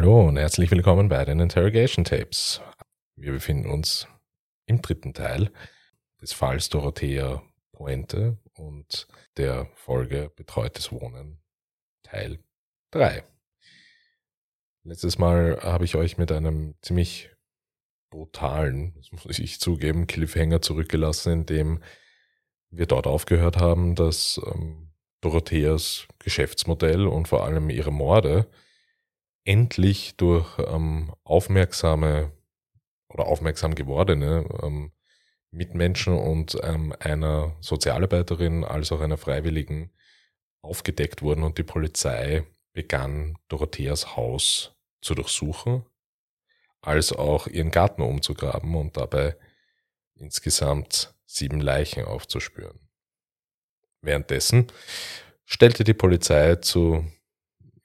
Hallo und herzlich willkommen bei den Interrogation Tapes. Wir befinden uns im dritten Teil des Falls Dorothea Pointe und der Folge Betreutes Wohnen Teil 3. Letztes Mal habe ich euch mit einem ziemlich brutalen, das muss ich zugeben, Cliffhanger zurückgelassen, in dem wir dort aufgehört haben, dass ähm, Dorotheas Geschäftsmodell und vor allem ihre Morde endlich durch ähm, aufmerksame oder aufmerksam gewordene ähm, Mitmenschen und ähm, einer Sozialarbeiterin als auch einer Freiwilligen aufgedeckt wurden und die Polizei begann, Dorotheas Haus zu durchsuchen, als auch ihren Garten umzugraben und dabei insgesamt sieben Leichen aufzuspüren. Währenddessen stellte die Polizei zu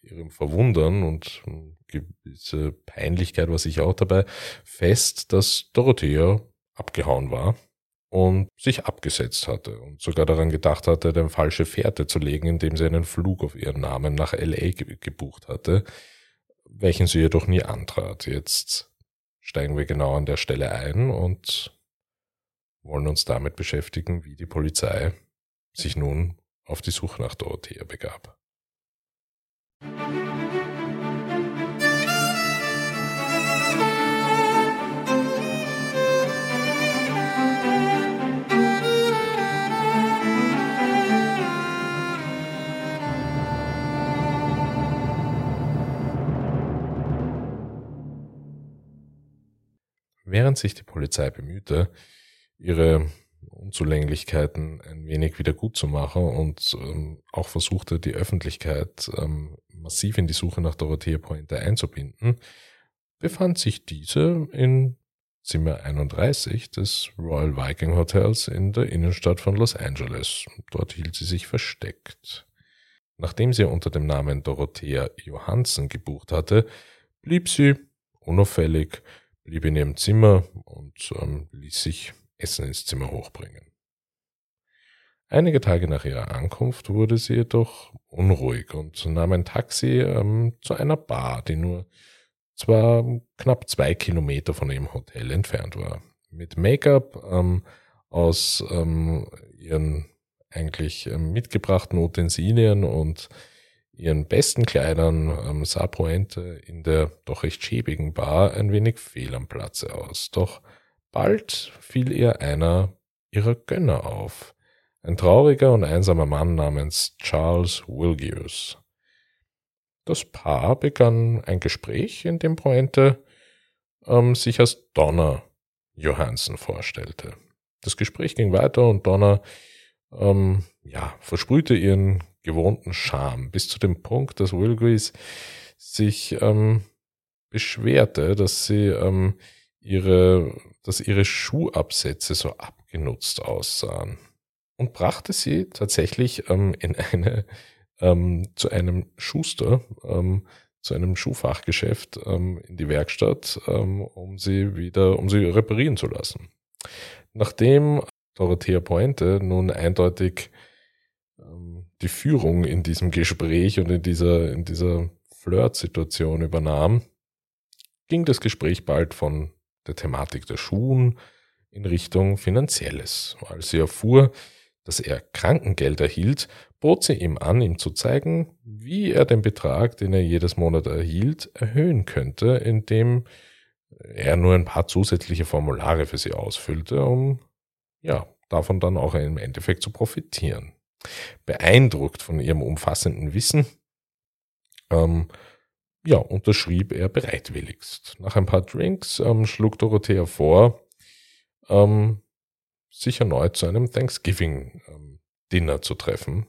ihrem Verwundern und gewisse Peinlichkeit war sicher auch dabei, fest, dass Dorothea abgehauen war und sich abgesetzt hatte und sogar daran gedacht hatte, eine falsche Fährte zu legen, indem sie einen Flug auf ihren Namen nach LA gebucht hatte, welchen sie jedoch nie antrat. Jetzt steigen wir genau an der Stelle ein und wollen uns damit beschäftigen, wie die Polizei sich nun auf die Suche nach Dorothea begab. Während sich die Polizei bemühte, ihre Unzulänglichkeiten ein wenig wieder gut zu machen und ähm, auch versuchte, die Öffentlichkeit ähm, massiv in die Suche nach Dorothea Pointe einzubinden, befand sich diese in Zimmer 31 des Royal Viking Hotels in der Innenstadt von Los Angeles. Dort hielt sie sich versteckt. Nachdem sie unter dem Namen Dorothea Johansen gebucht hatte, blieb sie unauffällig, blieb in ihrem Zimmer und ähm, ließ sich Essen ins Zimmer hochbringen. Einige Tage nach ihrer Ankunft wurde sie jedoch unruhig und nahm ein Taxi ähm, zu einer Bar, die nur zwar knapp zwei Kilometer von ihrem Hotel entfernt war. Mit Make-up ähm, aus ähm, ihren eigentlich ähm, mitgebrachten Utensilien und ihren besten Kleidern ähm, sah Pointe in der doch recht schäbigen Bar ein wenig fehl am Platze aus. Doch bald fiel ihr einer ihrer Gönner auf ein trauriger und einsamer Mann namens Charles Wilgius. Das Paar begann ein Gespräch, in dem Pointe ähm, sich als Donna Johansen vorstellte. Das Gespräch ging weiter und Donna ähm, ja, versprühte ihren gewohnten Charme bis zu dem Punkt, dass Wilgius sich ähm, beschwerte, dass sie ähm, ihre, dass ihre Schuhabsätze so abgenutzt aussahen und brachte sie tatsächlich ähm, in eine ähm, zu einem Schuster, ähm, zu einem Schuhfachgeschäft ähm, in die Werkstatt, ähm, um sie wieder, um sie reparieren zu lassen. Nachdem Dorothea Pointe nun eindeutig ähm, die Führung in diesem Gespräch und in dieser, in dieser Flirt-Situation übernahm, ging das Gespräch bald von der Thematik der Schuhen in Richtung Finanzielles. Als sie erfuhr, dass er Krankengeld erhielt, bot sie ihm an, ihm zu zeigen, wie er den Betrag, den er jedes Monat erhielt, erhöhen könnte, indem er nur ein paar zusätzliche Formulare für sie ausfüllte, um ja, davon dann auch im Endeffekt zu profitieren. Beeindruckt von ihrem umfassenden Wissen, ähm, ja, unterschrieb er bereitwilligst. Nach ein paar Drinks ähm, schlug Dorothea vor, ähm, sich erneut zu einem Thanksgiving-Dinner zu treffen.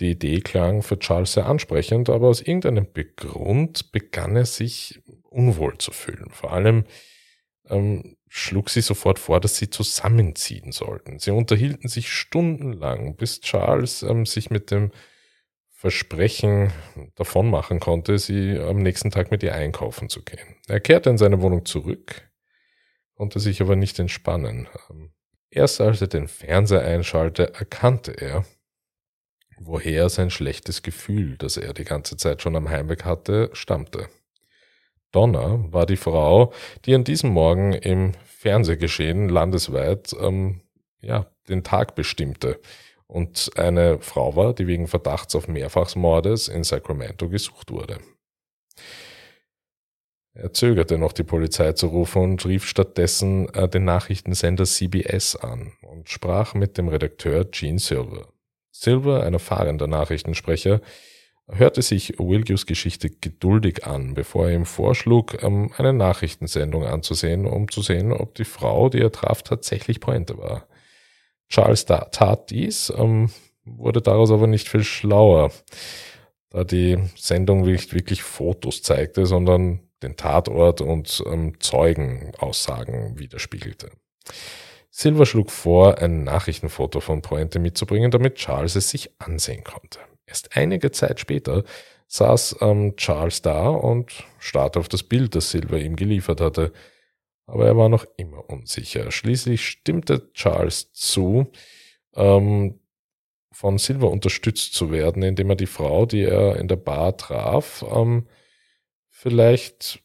Die Idee klang für Charles sehr ansprechend, aber aus irgendeinem Grund begann er sich unwohl zu fühlen. Vor allem ähm, schlug sie sofort vor, dass sie zusammenziehen sollten. Sie unterhielten sich stundenlang, bis Charles ähm, sich mit dem Versprechen davon machen konnte, sie am nächsten Tag mit ihr einkaufen zu gehen. Er kehrte in seine Wohnung zurück, konnte sich aber nicht entspannen. Ähm, Erst als er den Fernseher einschaltete, erkannte er, woher sein schlechtes Gefühl, das er die ganze Zeit schon am Heimweg hatte, stammte. Donna war die Frau, die an diesem Morgen im Fernsehgeschehen landesweit ähm, ja, den Tag bestimmte und eine Frau war, die wegen Verdachts auf Mehrfachsmordes in Sacramento gesucht wurde. Er zögerte noch, die Polizei zu rufen und rief stattdessen äh, den Nachrichtensender CBS an und sprach mit dem Redakteur Gene Silver. Silver, ein erfahrener Nachrichtensprecher, hörte sich Wilgius Geschichte geduldig an, bevor er ihm vorschlug, ähm, eine Nachrichtensendung anzusehen, um zu sehen, ob die Frau, die er traf, tatsächlich Pointe war. Charles tat dies, ähm, wurde daraus aber nicht viel schlauer, da die Sendung nicht wirklich Fotos zeigte, sondern den Tatort und ähm, Zeugenaussagen widerspiegelte. Silver schlug vor, ein Nachrichtenfoto von Pointe mitzubringen, damit Charles es sich ansehen konnte. Erst einige Zeit später saß ähm, Charles da und starrte auf das Bild, das Silver ihm geliefert hatte. Aber er war noch immer unsicher. Schließlich stimmte Charles zu, ähm, von Silver unterstützt zu werden, indem er die Frau, die er in der Bar traf, ähm, vielleicht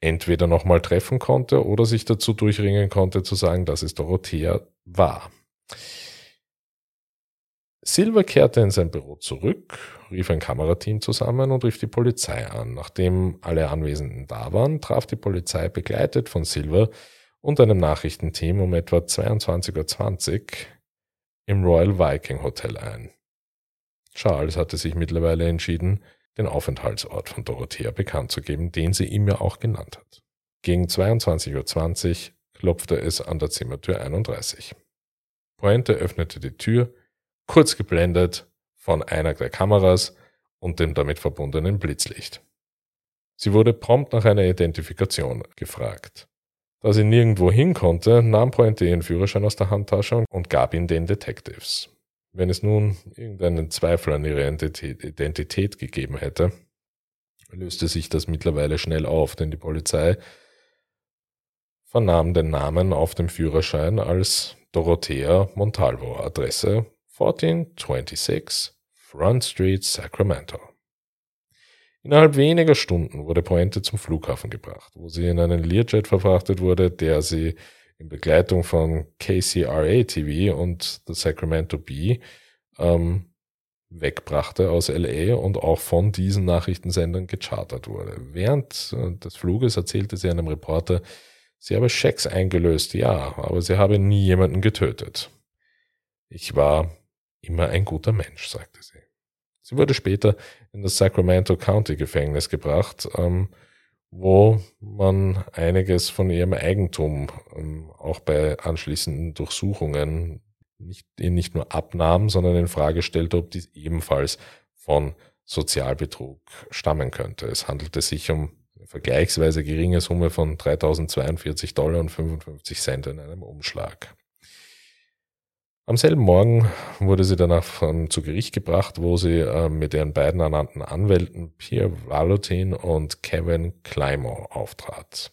entweder nochmal treffen konnte oder sich dazu durchringen konnte zu sagen, dass es Dorothea war. Silver kehrte in sein Büro zurück, rief ein Kamerateam zusammen und rief die Polizei an. Nachdem alle Anwesenden da waren, traf die Polizei begleitet von Silver und einem Nachrichtenteam um etwa 22.20 Uhr im Royal Viking Hotel ein. Charles hatte sich mittlerweile entschieden, den Aufenthaltsort von Dorothea bekannt zu geben, den sie ihm ja auch genannt hat. Gegen 22.20 Uhr klopfte es an der Zimmertür 31. Pointe öffnete die Tür kurz geblendet von einer der Kameras und dem damit verbundenen Blitzlicht. Sie wurde prompt nach einer Identifikation gefragt. Da sie nirgendwo hin konnte, nahm Pointe ihren Führerschein aus der Handtasche und gab ihn den Detectives. Wenn es nun irgendeinen Zweifel an ihrer Identität gegeben hätte, löste sich das mittlerweile schnell auf, denn die Polizei vernahm den Namen auf dem Führerschein als Dorothea Montalvo, Adresse 1426 Front Street, Sacramento. Innerhalb weniger Stunden wurde Pointe zum Flughafen gebracht, wo sie in einen Learjet verfrachtet wurde, der sie in Begleitung von KCRA TV und The Sacramento Bee ähm, wegbrachte aus LA und auch von diesen Nachrichtensendern gechartert wurde. Während äh, des Fluges erzählte sie einem Reporter, sie habe Schecks eingelöst, ja, aber sie habe nie jemanden getötet. Ich war immer ein guter Mensch, sagte sie. Sie wurde später in das Sacramento County Gefängnis gebracht, ähm, wo man einiges von ihrem Eigentum ähm, auch bei anschließenden Durchsuchungen nicht, nicht nur abnahm, sondern in Frage stellte, ob dies ebenfalls von Sozialbetrug stammen könnte. Es handelte sich um eine vergleichsweise geringe Summe von 3042 Dollar und 55 Cent in einem Umschlag. Am selben Morgen wurde sie danach von, zu Gericht gebracht, wo sie äh, mit ihren beiden ernannten Anwälten Pierre Valentin und Kevin Climo auftrat.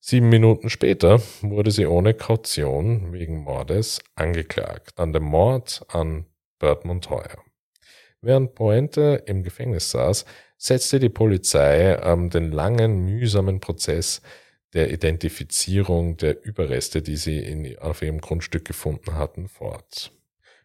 Sieben Minuten später wurde sie ohne Kaution wegen Mordes angeklagt an dem Mord an Bert Montoya. Während Pointe im Gefängnis saß, setzte die Polizei ähm, den langen, mühsamen Prozess der Identifizierung der Überreste, die sie in, auf ihrem Grundstück gefunden hatten, fort.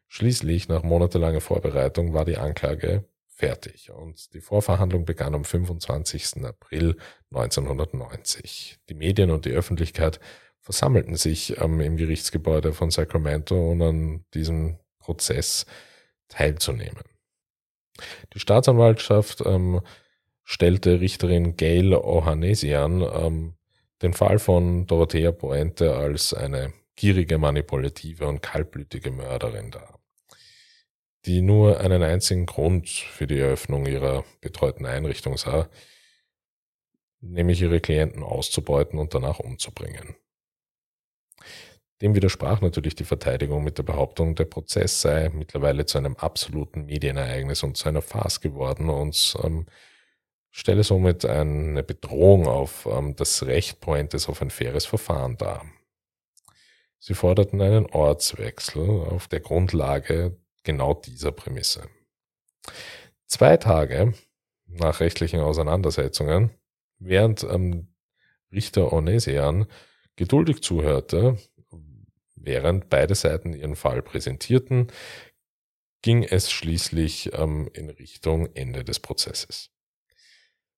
Schließlich, nach monatelanger Vorbereitung, war die Anklage fertig und die Vorverhandlung begann am 25. April 1990. Die Medien und die Öffentlichkeit versammelten sich ähm, im Gerichtsgebäude von Sacramento, um an diesem Prozess teilzunehmen. Die Staatsanwaltschaft ähm, stellte Richterin Gail Ohanesian ähm, den Fall von Dorothea Poente als eine gierige, manipulative und kaltblütige Mörderin dar, die nur einen einzigen Grund für die Eröffnung ihrer betreuten Einrichtung sah, nämlich ihre Klienten auszubeuten und danach umzubringen. Dem widersprach natürlich die Verteidigung mit der Behauptung, der Prozess sei mittlerweile zu einem absoluten Medienereignis und zu einer Farce geworden und ähm, stelle somit eine Bedrohung auf ähm, das Recht Pointes auf ein faires Verfahren dar. Sie forderten einen Ortswechsel auf der Grundlage genau dieser Prämisse. Zwei Tage nach rechtlichen Auseinandersetzungen während ähm, Richter Onesian geduldig zuhörte, während beide Seiten ihren Fall präsentierten, ging es schließlich ähm, in Richtung Ende des Prozesses.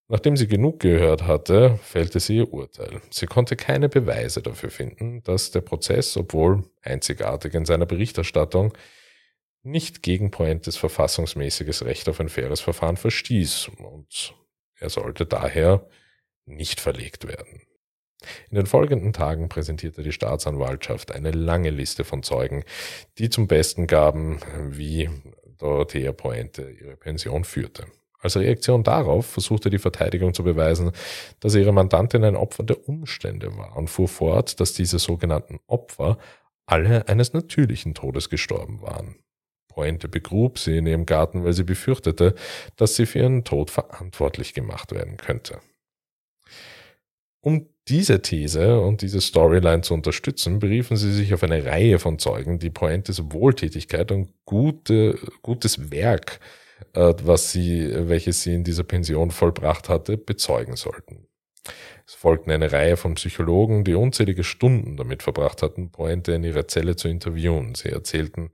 Nachdem sie genug gehört hatte, fällte sie ihr Urteil. Sie konnte keine Beweise dafür finden, dass der Prozess, obwohl einzigartig in seiner Berichterstattung, nicht gegen Pointes verfassungsmäßiges Recht auf ein faires Verfahren verstieß und er sollte daher nicht verlegt werden. In den folgenden Tagen präsentierte die Staatsanwaltschaft eine lange Liste von Zeugen, die zum Besten gaben, wie Dorothea Pointe ihre Pension führte. Als Reaktion darauf versuchte die Verteidigung zu beweisen, dass ihre Mandantin ein Opfer der Umstände war und fuhr fort, dass diese sogenannten Opfer alle eines natürlichen Todes gestorben waren. Pointe begrub sie in ihrem Garten, weil sie befürchtete, dass sie für ihren Tod verantwortlich gemacht werden könnte. Um diese These und diese Storyline zu unterstützen, beriefen sie sich auf eine Reihe von Zeugen, die Pointes Wohltätigkeit und gute, gutes Werk was sie, welches sie in dieser Pension vollbracht hatte, bezeugen sollten. Es folgten eine Reihe von Psychologen, die unzählige Stunden damit verbracht hatten, Pointe in ihrer Zelle zu interviewen. Sie erzählten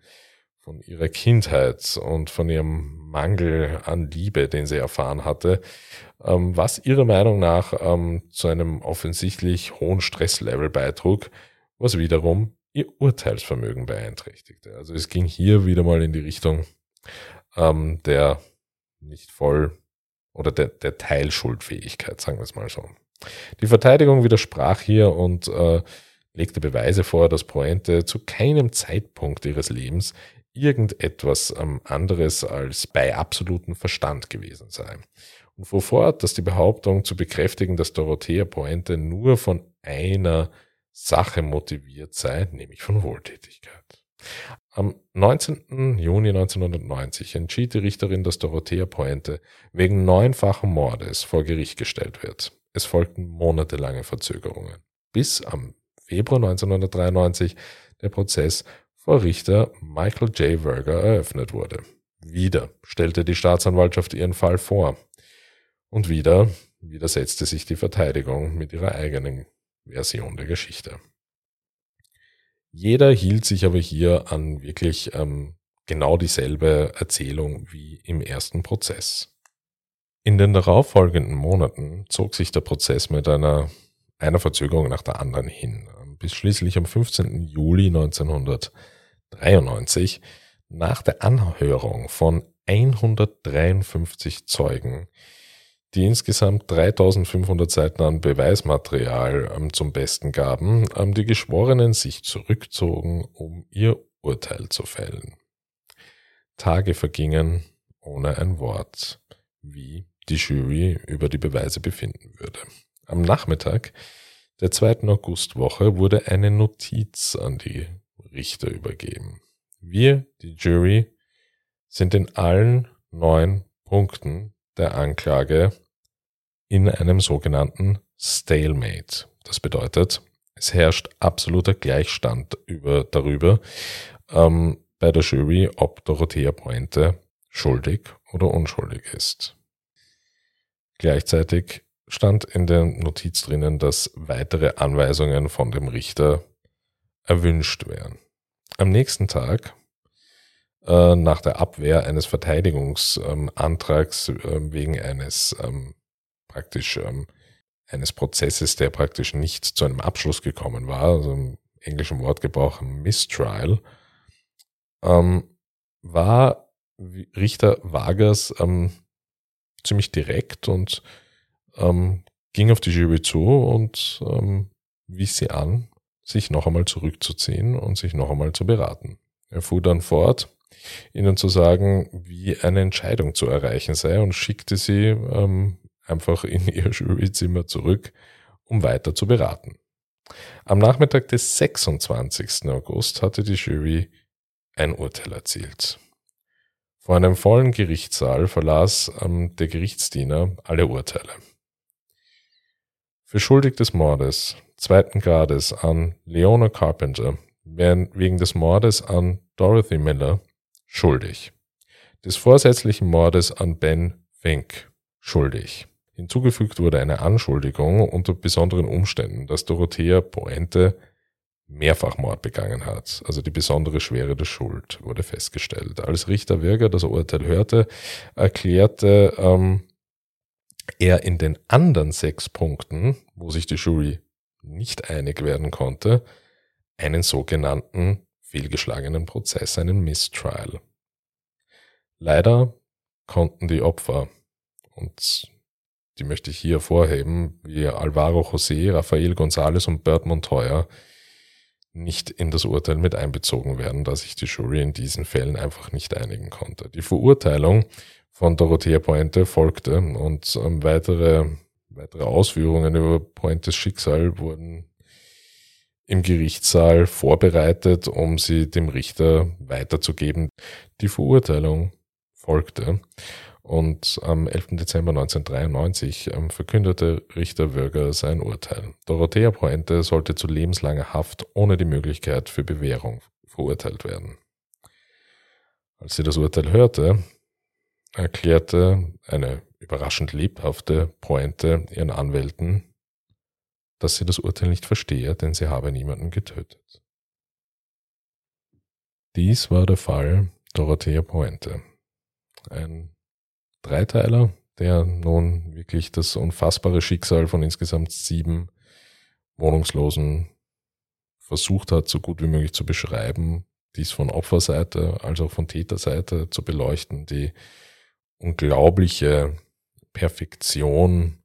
von ihrer Kindheit und von ihrem Mangel an Liebe, den sie erfahren hatte, ähm, was ihrer Meinung nach ähm, zu einem offensichtlich hohen Stresslevel beitrug, was wiederum ihr Urteilsvermögen beeinträchtigte. Also es ging hier wieder mal in die Richtung, ähm, der nicht voll oder der, der Teilschuldfähigkeit, sagen wir es mal so. Die Verteidigung widersprach hier und äh, legte Beweise vor, dass Pointe zu keinem Zeitpunkt ihres Lebens irgendetwas ähm, anderes als bei absolutem Verstand gewesen sei. Und fuhr fort, dass die Behauptung zu bekräftigen, dass Dorothea Pointe nur von einer Sache motiviert sei, nämlich von Wohltätigkeit. Am 19. Juni 1990 entschied die Richterin, dass Dorothea Pointe wegen neunfachen Mordes vor Gericht gestellt wird. Es folgten monatelange Verzögerungen, bis am Februar 1993 der Prozess vor Richter Michael J. Verger eröffnet wurde. Wieder stellte die Staatsanwaltschaft ihren Fall vor. Und wieder widersetzte sich die Verteidigung mit ihrer eigenen Version der Geschichte. Jeder hielt sich aber hier an wirklich ähm, genau dieselbe Erzählung wie im ersten Prozess. In den darauffolgenden Monaten zog sich der Prozess mit einer, einer Verzögerung nach der anderen hin, bis schließlich am 15. Juli 1993 nach der Anhörung von 153 Zeugen die insgesamt 3500 Seiten an Beweismaterial ähm, zum Besten gaben, ähm, die Geschworenen sich zurückzogen, um ihr Urteil zu fällen. Tage vergingen ohne ein Wort, wie die Jury über die Beweise befinden würde. Am Nachmittag der 2. Augustwoche wurde eine Notiz an die Richter übergeben. Wir, die Jury, sind in allen neun Punkten der Anklage in einem sogenannten Stalemate. Das bedeutet, es herrscht absoluter Gleichstand über, darüber ähm, bei der Jury, ob Dorothea Pointe schuldig oder unschuldig ist. Gleichzeitig stand in der Notiz drinnen, dass weitere Anweisungen von dem Richter erwünscht wären. Am nächsten Tag, äh, nach der Abwehr eines Verteidigungsantrags äh, wegen eines ähm, praktisch ähm, eines Prozesses, der praktisch nicht zu einem Abschluss gekommen war, also im englischen Wortgebrauch Mistrial, ähm, war Richter Vargas ähm, ziemlich direkt und ähm, ging auf die Jury zu und ähm, wies sie an, sich noch einmal zurückzuziehen und sich noch einmal zu beraten. Er fuhr dann fort, ihnen zu sagen, wie eine Entscheidung zu erreichen sei und schickte sie ähm, einfach in ihr Juryzimmer zurück, um weiter zu beraten. Am Nachmittag des 26. August hatte die Jury ein Urteil erzielt. Vor einem vollen Gerichtssaal verlas ähm, der Gerichtsdiener alle Urteile. Für schuldig des Mordes zweiten Grades an Leona Carpenter wegen des Mordes an Dorothy Miller schuldig. Des vorsätzlichen Mordes an Ben Fink schuldig Hinzugefügt wurde eine Anschuldigung unter besonderen Umständen, dass Dorothea Poente mehrfach Mord begangen hat. Also die besondere Schwere der Schuld wurde festgestellt. Als Richter Wirger das Urteil hörte, erklärte ähm, er in den anderen sechs Punkten, wo sich die Jury nicht einig werden konnte, einen sogenannten fehlgeschlagenen Prozess, einen Mistrial. Leider konnten die Opfer, und die möchte ich hier vorheben, wie Alvaro José, Rafael González und Bert Montoya, nicht in das Urteil mit einbezogen werden, da sich die Jury in diesen Fällen einfach nicht einigen konnte. Die Verurteilung von Dorothea Pointe folgte und ähm, weitere, weitere Ausführungen über Pointes Schicksal wurden im Gerichtssaal vorbereitet, um sie dem Richter weiterzugeben. Die Verurteilung folgte und am 11. Dezember 1993 ähm, verkündete Richter Würger sein Urteil. Dorothea Pointe sollte zu lebenslanger Haft ohne die Möglichkeit für Bewährung verurteilt werden. Als sie das Urteil hörte, erklärte eine überraschend lebhafte Pointe ihren Anwälten, dass sie das Urteil nicht verstehe, denn sie habe niemanden getötet. Dies war der Fall Dorothea Pointe. Ein Dreiteiler, der nun wirklich das unfassbare Schicksal von insgesamt sieben Wohnungslosen versucht hat, so gut wie möglich zu beschreiben, dies von Opferseite als auch von Täterseite zu beleuchten, die unglaubliche Perfektion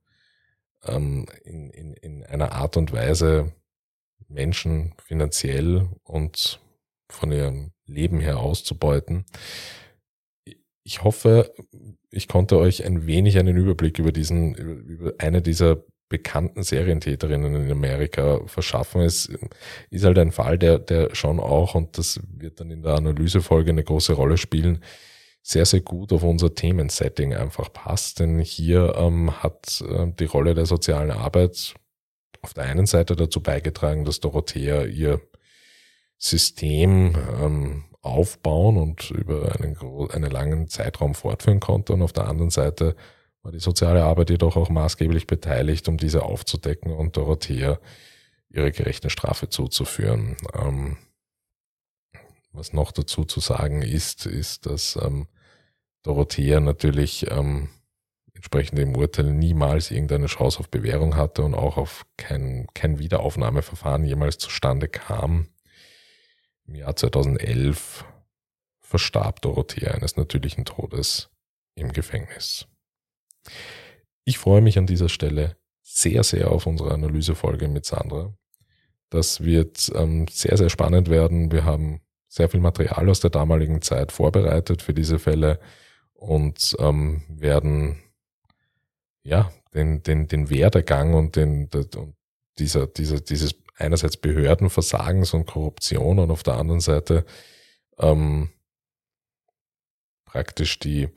ähm, in, in, in einer Art und Weise Menschen finanziell und von ihrem Leben her auszubeuten. Ich hoffe, ich konnte euch ein wenig einen Überblick über diesen, über eine dieser bekannten Serientäterinnen in Amerika verschaffen. Es ist halt ein Fall, der, der schon auch, und das wird dann in der Analysefolge eine große Rolle spielen, sehr, sehr gut auf unser Themensetting einfach passt. Denn hier ähm, hat äh, die Rolle der sozialen Arbeit auf der einen Seite dazu beigetragen, dass Dorothea ihr System ähm, aufbauen und über einen, einen langen Zeitraum fortführen konnte. Und auf der anderen Seite war die soziale Arbeit jedoch auch maßgeblich beteiligt, um diese aufzudecken und Dorothea ihre gerechte Strafe zuzuführen. Ähm, was noch dazu zu sagen ist, ist, dass ähm, Dorothea natürlich ähm, entsprechend dem Urteil niemals irgendeine Chance auf Bewährung hatte und auch auf kein, kein Wiederaufnahmeverfahren jemals zustande kam. Im Jahr 2011 verstarb Dorothea eines natürlichen Todes im Gefängnis. Ich freue mich an dieser Stelle sehr, sehr auf unsere Analysefolge mit Sandra. Das wird ähm, sehr, sehr spannend werden. Wir haben sehr viel Material aus der damaligen Zeit vorbereitet für diese Fälle und ähm, werden ja den, den, den Werdegang und den, den dieser, dieser, dieses einerseits Behördenversagens und Korruption und auf der anderen Seite ähm, praktisch die,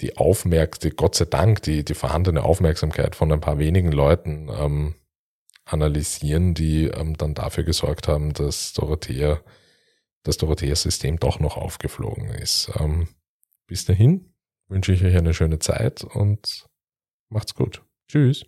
die Aufmerksamkeit, Gott sei Dank, die, die vorhandene Aufmerksamkeit von ein paar wenigen Leuten ähm, analysieren, die ähm, dann dafür gesorgt haben, dass Dorothea, das Dorothea-System doch noch aufgeflogen ist. Ähm, bis dahin wünsche ich euch eine schöne Zeit und macht's gut. Tschüss.